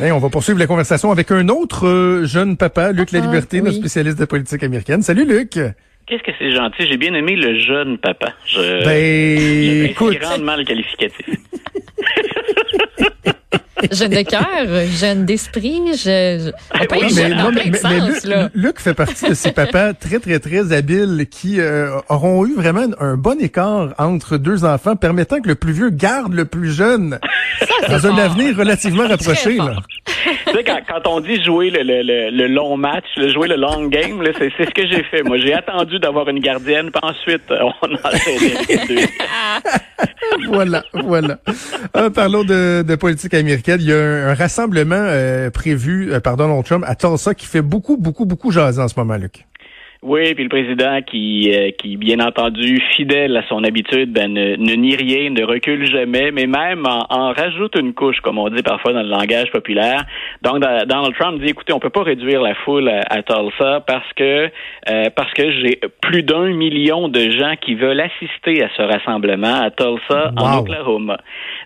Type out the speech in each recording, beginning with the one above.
on va poursuivre la conversation avec un autre euh, jeune papa, Luc La ah, Liberté, notre spécialiste de politique américaine. Salut Luc. Qu'est-ce que c'est gentil? J'ai bien aimé le jeune papa. Je, ben, écoute. grandement le qualificatif. jeune de cœur, jeune d'esprit, je, mais, Luc, fait partie de ces papas très, très, très habiles qui euh, auront eu vraiment un bon écart entre deux enfants, permettant que le plus vieux garde le plus jeune dans un avenir relativement rapproché. Là. Quand, on dit jouer le, le, le, long match, jouer le long game, c'est ce que j'ai fait. Moi, j'ai attendu d'avoir une gardienne, puis ensuite, on a les voilà, voilà. Euh, parlons de, de, politique américaine. Il y a un, rassemblement euh, prévu euh, par Donald Trump à Tulsa qui fait beaucoup, beaucoup, beaucoup jaser en ce moment, Luc. Oui, puis le président qui, euh, qui bien entendu, fidèle à son habitude, ben, ne, ne nie rien, ne recule jamais, mais même en, rajoute une couche, comme on dit parfois dans le langage populaire. Donc, Donald Trump dit, écoutez, on peut pas réduire la foule à, Tulsa parce que euh, parce que j'ai plus d'un million de gens qui veulent assister à ce rassemblement à Tulsa, en Oklahoma.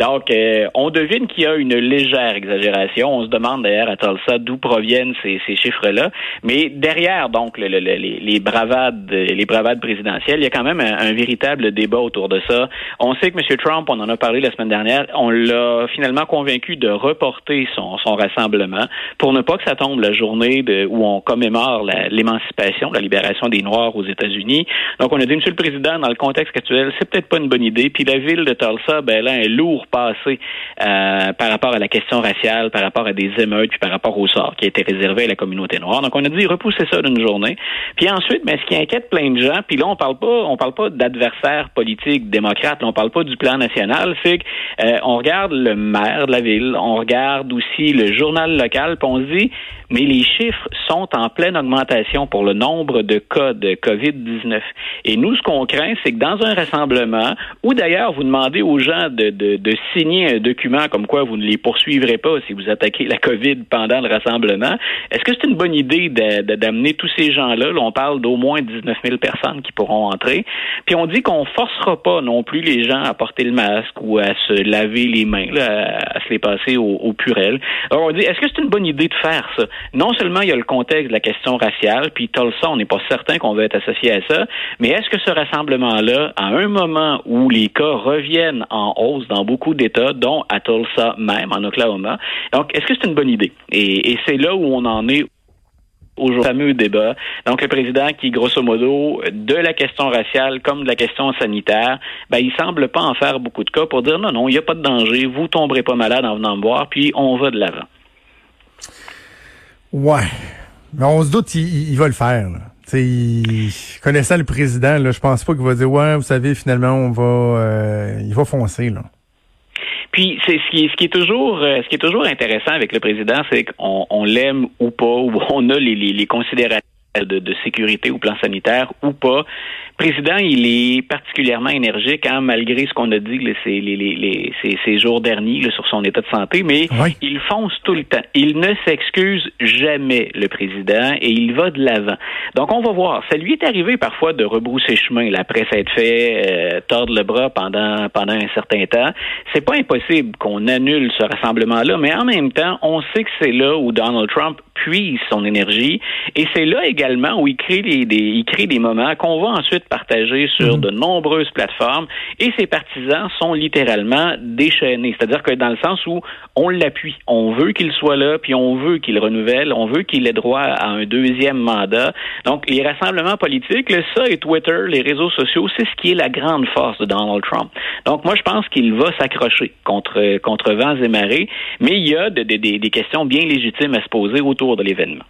Donc, euh, on devine qu'il y a une légère exagération. On se demande d'ailleurs à Tulsa d'où proviennent ces, ces chiffres-là. Mais derrière, donc, le, le, les les bravades, les bravades présidentielles. Il y a quand même un, véritable débat autour de ça. On sait que M. Trump, on en a parlé la semaine dernière, on l'a finalement convaincu de reporter son, son rassemblement pour ne pas que ça tombe la journée où on commémore l'émancipation, la, libération des Noirs aux États-Unis. Donc, on a dit, Monsieur le Président, dans le contexte actuel, c'est peut-être pas une bonne idée. Puis la ville de Tulsa, ben là, un lourd passé euh, par rapport à la question raciale, par rapport à des émeutes, puis par rapport au sort qui a été réservé à la communauté noire. Donc, on a dit, repousser ça d'une journée. Puis ensuite, mais ce qui inquiète plein de gens, puis là, on parle pas, on parle pas d'adversaires politiques démocrates, on parle pas du plan national, c'est qu'on euh, on regarde le maire de la ville, on regarde aussi le journal local, puis on se dit, mais les chiffres sont en pleine augmentation pour le nombre de cas de COVID-19. Et nous, ce qu'on craint, c'est que dans un rassemblement, ou d'ailleurs, vous demandez aux gens de, de, de, signer un document comme quoi vous ne les poursuivrez pas si vous attaquez la COVID pendant le rassemblement, est-ce que c'est une bonne idée d'amener tous ces gens-là? Là, on parle d'au moins 19 000 personnes qui pourront entrer. Puis on dit qu'on forcera pas non plus les gens à porter le masque ou à se laver les mains, à, se les passer au, au purel. Alors on dit, est-ce que c'est une bonne idée de faire ça? Non seulement il y a le contexte de la question raciale, puis Tulsa, on n'est pas certain qu'on va être associé à ça, mais est-ce que ce rassemblement-là, à un moment où les cas reviennent en hausse dans beaucoup d'États, dont à Tulsa même, en Oklahoma, donc est-ce que c'est une bonne idée? Et, c'est là où on en est au fameux débat. Donc, le président qui, grosso modo, de la question raciale comme de la question sanitaire, ben, il semble pas en faire beaucoup de cas pour dire non, non, il n'y a pas de danger, vous tomberez pas malade en venant me voir, puis on va de l'avant. Ouais. Mais on se doute, il, va le faire. connaissant le président, je pense pas qu'il va dire ouais, vous savez, finalement, on va, euh, il va foncer là. Puis c'est ce qui, est toujours euh, ce qui est toujours intéressant avec le président, c'est qu'on on, l'aime ou pas, ou on a les, les, les considérations de, de, sécurité ou plan sanitaire ou pas président, il est particulièrement énergique, hein, malgré ce qu'on a dit ces, les, les, ces, jours derniers sur son état de santé, mais il fonce tout le temps. Il ne s'excuse jamais, le président, et il va de l'avant. Donc, on va voir. Ça lui est arrivé parfois de rebrousser chemin là, après s'être fait euh, tordre le bras pendant, pendant un certain temps. C'est pas impossible qu'on annule ce rassemblement-là, mais en même temps, on sait que c'est là où Donald Trump puise son énergie, et c'est là également où il crée, des, il crée des moments qu'on va ensuite partagé sur mhm. de nombreuses plateformes et ses partisans sont littéralement déchaînés. C'est-à-dire que dans le sens où on l'appuie, on veut qu'il soit là, puis on veut qu'il renouvelle, on veut qu'il ait droit à un deuxième mandat. Donc, les rassemblements politiques, ça et Twitter, les réseaux sociaux, c'est ce qui est la grande force de Donald Trump. Donc, moi, je pense qu'il va s'accrocher contre, contre vents et marées, mais il y a des questions bien légitimes à se poser autour de l'événement.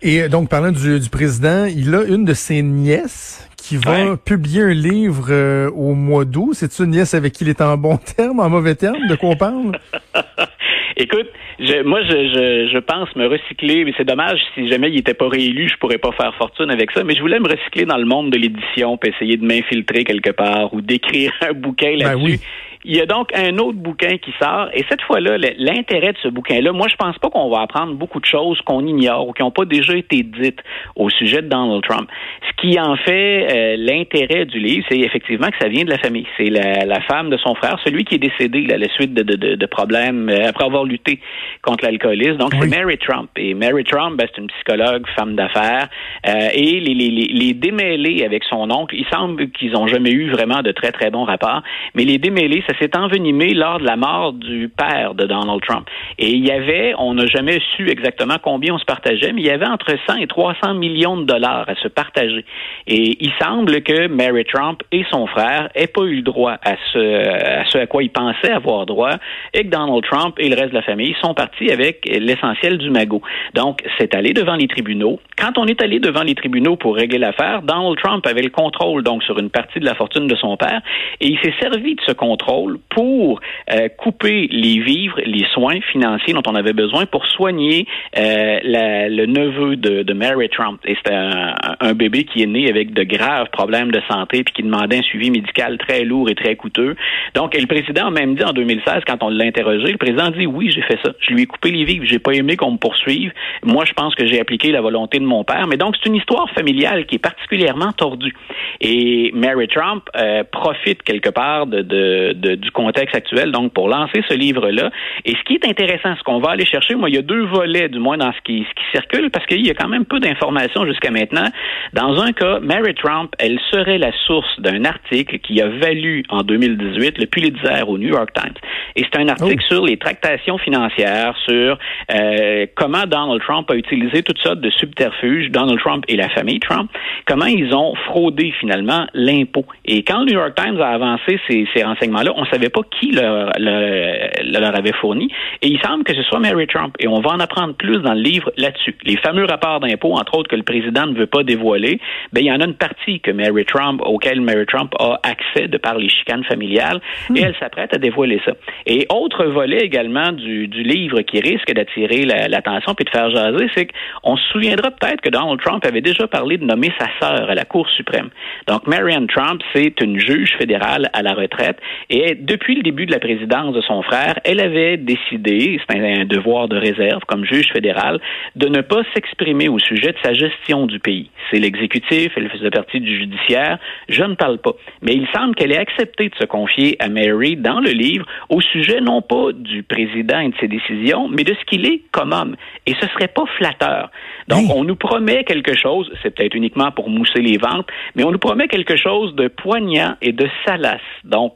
Et donc, parlant du, du président, il a une de ses nièces qui va publier un livre euh, au mois d'août. C'est une nièce avec qui il est en bon terme, en mauvais terme? De quoi on parle? Écoute, je, moi, je, je, je, pense me recycler, mais c'est dommage, si jamais il n'était pas réélu, je pourrais pas faire fortune avec ça, mais je voulais me recycler dans le monde de l'édition, puis essayer de m'infiltrer quelque part ou d'écrire un bouquin ben là-dessus. Il y a donc un autre bouquin qui sort, et cette fois-là, l'intérêt de ce bouquin-là, moi, je pense pas qu'on va apprendre beaucoup de choses qu'on ignore ou qui n'ont pas déjà été dites au sujet de Donald Trump. Ce qui en fait euh, l'intérêt du livre, c'est effectivement que ça vient de la famille. C'est la, femme de son frère, celui qui est décédé à la suite de, de, de, problèmes euh, après avoir lutté contre l'alcoolisme. Donc, c'est Mary Trump. Et Mary Trump, ben, c'est une psychologue, femme d'affaires, euh, et les, les, les démêlés avec son oncle, il semble qu'ils n'ont jamais eu vraiment de très, très bons rapports, mais les démêlés, ça s'est envenimé lors de la mort du père de Donald Trump. Et il y avait, on n'a jamais su exactement combien on se partageait, mais il y avait entre 100 et 300 millions de dollars à se partager. Et il semble que Mary Trump et son frère n'aient pas eu le droit à ce, à ce à quoi ils pensaient avoir droit, et que Donald Trump et le reste de la famille sont partis avec l'essentiel du magot. Donc, c'est allé devant les tribunaux. Quand on est allé devant les tribunaux pour régler l'affaire, Donald Trump avait le contrôle donc sur une partie de la fortune de son père, et il s'est servi de ce contrôle pour euh, couper les vivres, les soins financiers dont on avait besoin pour soigner euh, le neveu de, Mary Trump. Et c'était un, un, bébé qui est né avec de graves problèmes de santé puis qui demandait un suivi médical très lourd et très coûteux. Donc, et le président a même dit en 2016, quand on l'a interrogé, le président dit oui, j'ai fait ça. Je lui ai coupé les vivres. J'ai pas aimé qu'on me poursuive. Moi, je pense que j'ai appliqué la volonté de mon père. Mais donc, c'est une histoire familiale qui est particulièrement tordue. Et Mary Trump euh, profite quelque part de, de, du contexte actuel, donc pour lancer ce livre-là. Et ce qui est intéressant, ce qu'on va aller chercher, moi, il y a deux volets, du moins dans ce qui, ce qui circule, parce qu'il y a quand même peu d'informations jusqu'à maintenant. Dans un cas, Mary Trump, elle serait la source d'un article qui a valu en 2018 le Pulitzer au New York Times. Et c'est un article oh. sur les tractations financières, sur euh, comment Donald Trump a utilisé toutes sortes de subterfuges, Donald Trump et la famille Trump, comment ils ont fraudé finalement l'impôt. Et quand le New York Times a avancé ces, ces renseignements-là, on ne savait pas qui leur, leur, avait fourni. Et il semble que ce soit Mary Trump. Et on va en apprendre plus dans le livre là-dessus. Les fameux rapports d'impôt, entre autres, que le président ne veut pas dévoiler, ben, il y en a une partie que Mary Trump, auquel Mary Trump a accès de par les chicanes familiales, hmm. et elle s'apprête à dévoiler ça. Et autre volet également du, du livre qui risque d'attirer l'attention puis de faire jaser, c'est qu'on se souviendra peut-être que Donald Trump avait déjà parlé de nommer sa sœur à la Cour suprême. Donc, Marianne Trump, c'est une juge fédérale à la retraite, et depuis le début de la présidence de son frère, elle avait décidé, c'est un, devoir de réserve comme juge fédérale, de ne pas s'exprimer au sujet de sa gestion du pays. C'est l'exécutif, elle faisait partie du judiciaire, je ne parle pas. Mais il semble qu'elle ait accepté de se confier à Mary dans le livre au sujet non pas du président et de ses décisions, mais de ce qu'il est comme homme. Et ce serait pas flatteur. Donc, on nous promet quelque chose, c'est peut-être uniquement pour mousser les ventes, mais on nous promet quelque chose de poignant et de salace. Donc,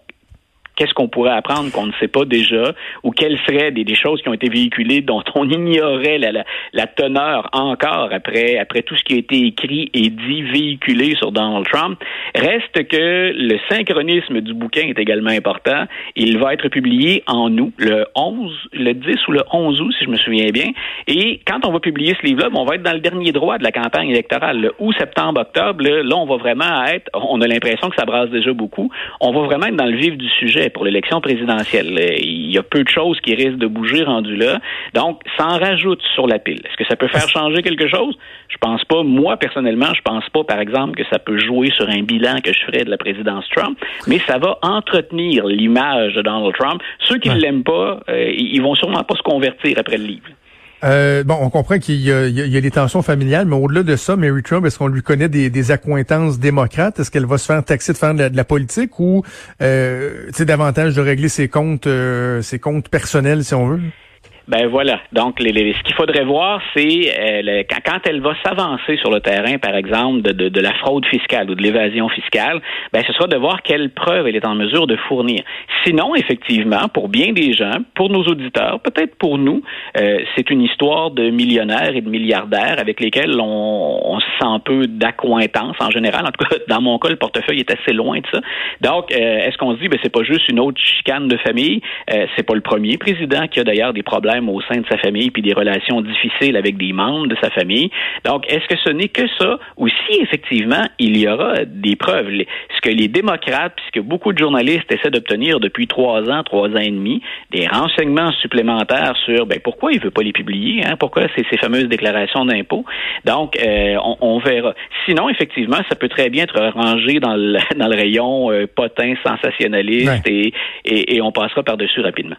qu'est-ce qu'on pourrait apprendre qu'on ne sait pas déjà, ou quelles seraient des, choses qui ont été véhiculées dont on ignorait la, teneur encore après, après tout ce qui a été écrit et dit, véhiculé sur Donald Trump? Reste que le synchronisme du bouquin est également important. Il va être publié en août, le 11, le 10 ou le 11 août, si je me souviens bien. Et quand on va publier ce livre-là, on va être dans le dernier droit de la campagne électorale. Le août, septembre, octobre, là, on va vraiment être, on a l'impression que ça brasse déjà beaucoup, on va vraiment être dans le vif du sujet pour l'élection présidentielle. Il y a peu de choses qui risquent de bouger rendu là. Donc, ça en rajoute sur la pile. Est-ce que ça peut faire changer quelque chose? Je pense pas. Moi, personnellement, je pense pas, par exemple, que ça peut jouer sur un bilan que je ferais de la présidence Trump, mais ça va entretenir l'image de Donald Trump. Ceux qui ne l'aiment pas, euh, ils vont sûrement pas se convertir après le livre. Euh, bon, on comprend qu'il y, a des tensions familiales, mais au-delà de ça, Mary Trump, est-ce qu'on lui connaît des, des accointances démocrates? Est-ce qu'elle va se faire taxer de faire de la, politique ou euh, davantage de régler ses comptes, euh, ses comptes personnels, si on veut? Ben voilà. Donc, les, ce qu'il faudrait voir, c'est euh, quand, elle va s'avancer sur le terrain, par exemple, de, de, de, la fraude fiscale ou de l'évasion fiscale, ben ce sera de voir quelles preuves elle est en mesure de fournir. Sinon, effectivement, pour bien des gens, pour nos auditeurs, peut-être pour nous, euh, c'est une histoire de millionnaires et de milliardaires avec lesquels on, on se sent un peu d'accointance en général. En tout cas, dans mon cas, le portefeuille est assez loin de ça. Donc, euh, est-ce qu'on se dit, ben c'est pas juste une autre chicane de famille? c'est pas le premier président qui a d'ailleurs des problèmes problèmes au sein de sa famille, puis des relations difficiles avec des membres de sa famille. Donc, est-ce que ce n'est que ça, ou si effectivement il y aura des preuves? Ce que les démocrates, puisque beaucoup de journalistes essaient d'obtenir depuis trois ans, trois ans et demi, des renseignements supplémentaires sur ben, pourquoi il veut pas les publier, hein, pourquoi c'est ces fameuses déclarations d'impôts? Donc, euh, on, verra. Sinon, effectivement, ça peut très bien être rangé dans le, dans le rayon euh, potin sensationnaliste et, et, et on passera par-dessus rapidement.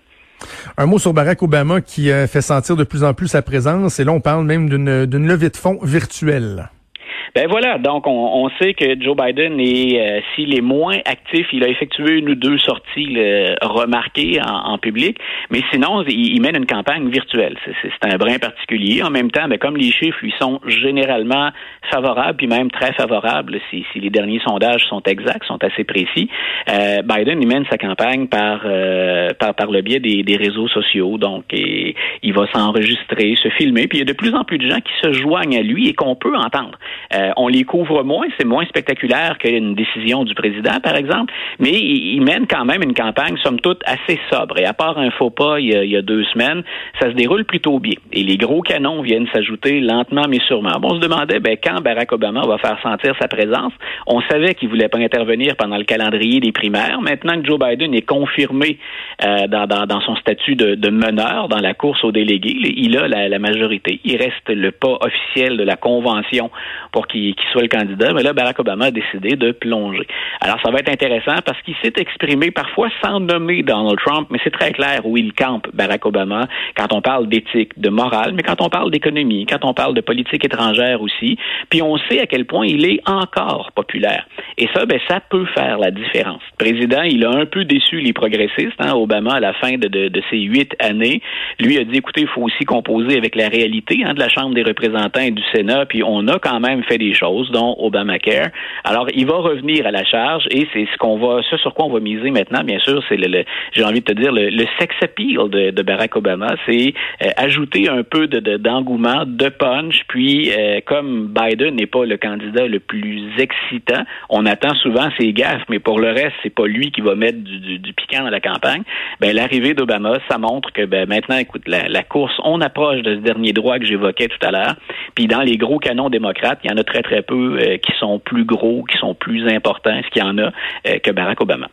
Un mot sur Barack Obama qui euh, fait sentir de plus en plus sa présence. Et là, on parle même d'une levée de fonds virtuelle. Ben voilà, donc on, sait que Joe Biden est, euh, s'il est moins actif, il a effectué une ou deux sorties remarquées en, public, mais sinon il, mène une campagne virtuelle. C'est un brin particulier. En même temps, ben, comme les chiffres lui sont généralement favorables, puis même très favorables, si, si les derniers sondages sont exacts, sont assez précis, euh, Biden il mène sa campagne par euh, par, par le biais des, des réseaux sociaux. Donc il va s'enregistrer, se filmer, puis il y a de plus en plus de gens qui se joignent à lui et qu'on peut entendre. Euh, on les couvre moins, c'est moins spectaculaire qu'une décision du président, par exemple, mais il, mène quand même une campagne, somme toute, assez sobre. Et à part un faux pas il y a, deux semaines, ça se déroule plutôt bien. Et les gros canons viennent s'ajouter lentement mais sûrement. On se demandait ben, quand Barack Obama va faire sentir sa présence? On savait qu'il voulait pas intervenir pendant le calendrier des primaires. Maintenant que Joe Biden est confirmé euh, dans, son statut de, meneur dans la course aux délégués, il a la, la majorité. Il reste le pas officiel de la convention pour qui, soit le candidat, mais là, Barack Obama a décidé de plonger. Alors, ça va être intéressant parce qu'il s'est exprimé parfois sans nommer Donald Trump, mais c'est très clair où il campe, Barack Obama, quand on parle d'éthique, de morale, mais quand on parle d'économie, quand on parle de politique étrangère aussi. Puis on sait à quel point il est encore populaire. Et ça, ben, ça peut faire la différence. Le président, il a un peu déçu les progressistes, hein, Obama, à la fin de, de, ses huit années. Lui a dit, écoutez, il faut aussi composer avec la réalité hein, de la Chambre des représentants et du Sénat, puis on a quand même fait des choses, dont Obamacare. Alors, il va revenir à la charge et c'est ce qu'on va, ce sur quoi on va miser maintenant, bien sûr, c'est le, j'ai envie de te dire, le, sex appeal de, de Barack Obama, c'est euh, ajouter un peu de, d'engouement, de, punch, puis euh, comme Biden n'est pas le candidat le plus excitant, on attend souvent ses gaffes, mais pour le reste, c'est pas lui qui va mettre du, du, piquant dans la campagne. Ben, l'arrivée d'Obama, ça montre que ben, maintenant, écoute, la, la course, on approche de ce dernier droit que j'évoquais tout à l'heure. Puis dans les gros canons démocrates, il y en a très très peu euh, qui sont plus gros, qui sont plus importants, ce qu'il y en a euh, que Barack Obama.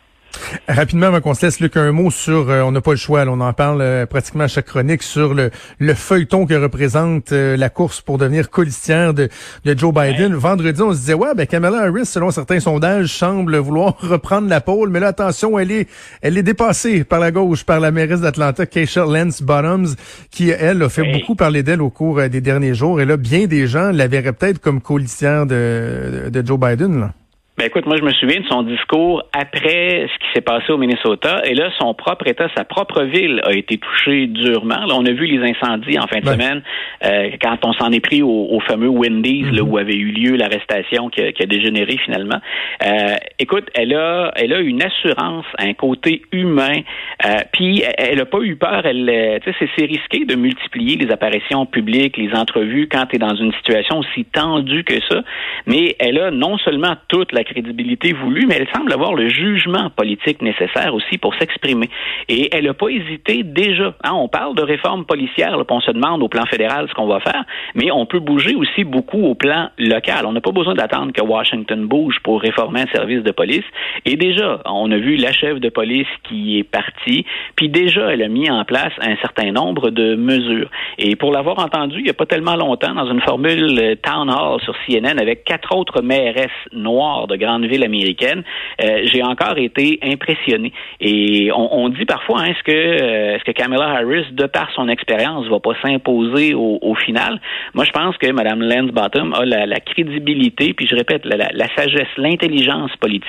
Rapidement, avant qu'on se laisse, Luc, un mot sur, euh, on n'a pas le choix, on en parle pratiquement à chaque chronique, sur le, le feuilleton que représente la course pour devenir colistière de, de Joe Biden. Vendredi, on se disait, ouais, ben Kamala Harris, selon certains sondages, semble vouloir reprendre la pôle, mais là, attention, elle est, elle est dépassée par la gauche, par la mairesse d'Atlanta, Keisha Lance Bottoms, qui, elle, a fait beaucoup parler d'elle au cours des derniers jours. Et là, bien des gens la verraient peut-être comme colistière de, de Joe Biden. Là. Ben écoute, moi je me souviens de son discours après ce qui s'est passé au Minnesota, et là son propre État, sa propre ville a été touchée durement. Là, on a vu les incendies en fin de semaine euh, quand on s'en est pris au, fameux Wendy's, là, mm-hmm. où avait eu lieu l'arrestation qui, a dégénéré finalement. Euh, écoute, elle a, elle a une assurance, un côté humain, euh, puis elle a pas eu peur. Elle, sais, c'est risqué de multiplier les apparitions publiques, les entrevues quand tu es dans une situation aussi tendue que ça, mais elle a non seulement toute la crédibilité voulue, mais elle semble avoir le jugement politique nécessaire aussi pour s'exprimer. Et elle n'a pas hésité déjà. Hein, on parle de réforme policière, là, on se demande au plan fédéral ce qu'on va faire, mais on peut bouger aussi beaucoup au plan local. On n'a pas besoin d'attendre que Washington bouge pour réformer un service de police. Et déjà, on a vu la chef de police qui est partie, puis déjà, elle a mis en place un certain nombre de mesures. Et pour l'avoir entendu il n'y a pas tellement longtemps dans une formule euh, Town Hall sur CNN avec quatre autres mairesses noires de grandes villes américaines, euh, j'ai encore été impressionné. Et on, dit parfois, hein, est-ce que euh, est-ce que Kamala Harris, de par son expérience, va pas s'imposer au, final? Moi, je pense que Mme Lance Bottom a la, crédibilité, puis je répète, la, sagesse, l'intelligence politique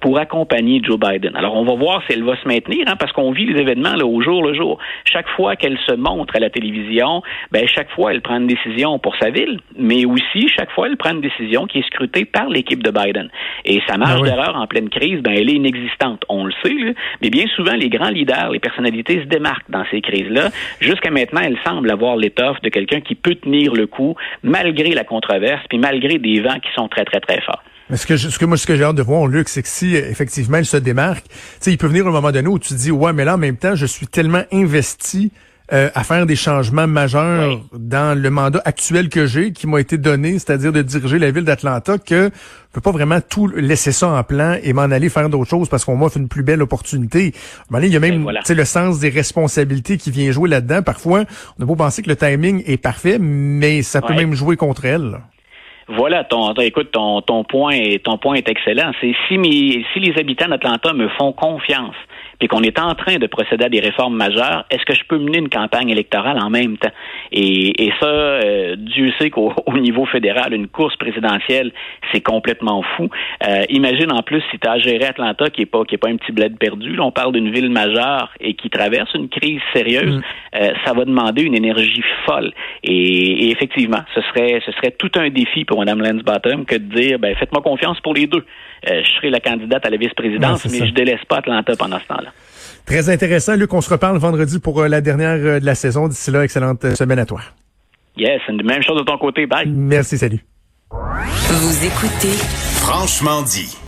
pour accompagner Joe Biden. Alors, on va voir si elle va se maintenir, hein, parce qu'on vit les événements là, au jour le jour. Chaque fois qu'elle se montre à la télévision, ben chaque fois elle prend une décision pour sa ville, mais aussi chaque fois elle prend une décision qui est scrutée par l'équipe de Biden. Et sa marge ah d'erreur en pleine crise, ben, elle est inexistante. On le sait, mais bien souvent, les grands leaders, les personnalités se démarquent dans ces crises-là. Jusqu'à maintenant, elle semble avoir l'étoffe de quelqu'un qui peut tenir le coup malgré la controverse, puis malgré des vents qui sont très, très, très forts. Ce que, ce que moi, ce que j'ai hâte de voir, Luc, c'est que si effectivement elle se démarque, tu sais, il peut venir un moment donné où tu dis, ouais, mais là, en même temps, je suis tellement investi euh, à faire des changements majeurs dans le mandat actuel que j'ai, qui m'a été donné, c'est-à-dire de diriger la ville d'Atlanta, que je peux pas vraiment tout laisser ça en plan et m'en aller faire d'autres choses parce qu'on m'offre une plus belle opportunité. il y a même le sens des responsabilités qui vient jouer là-dedans. Parfois, on a beau penser que le timing est parfait, mais ça peut même jouer contre elle. Voilà, ton, écoute, ton, ton point ton point est excellent. C'est si, si les habitants d'Atlanta me font confiance puis qu'on est en train de procéder à des réformes majeures, est-ce que je peux mener une campagne électorale en même temps? Et, et ça, euh, Dieu sait qu'au niveau fédéral, une course présidentielle, c'est complètement fou. Euh, imagine en plus si tu as géré Atlanta, qui est pas qui est pas un petit bled perdu. Là, on parle d'une ville majeure et qui traverse une crise sérieuse. Mm. Euh, ça va demander une énergie folle. Et, effectivement, ce serait ce serait tout un défi pour Mme Lansbottom que de dire, ben faites-moi confiance pour les deux. Euh, je serai la candidate à la vice-présidence, mais je délaisse pas Atlanta pendant ce temps-là. Très intéressant. Luc, on se reparle vendredi pour euh, la dernière euh, de la saison. D'ici là, excellente semaine à toi. Yes, même chose de ton côté. Bye. Merci, salut. Vous écoutez Franchement dit.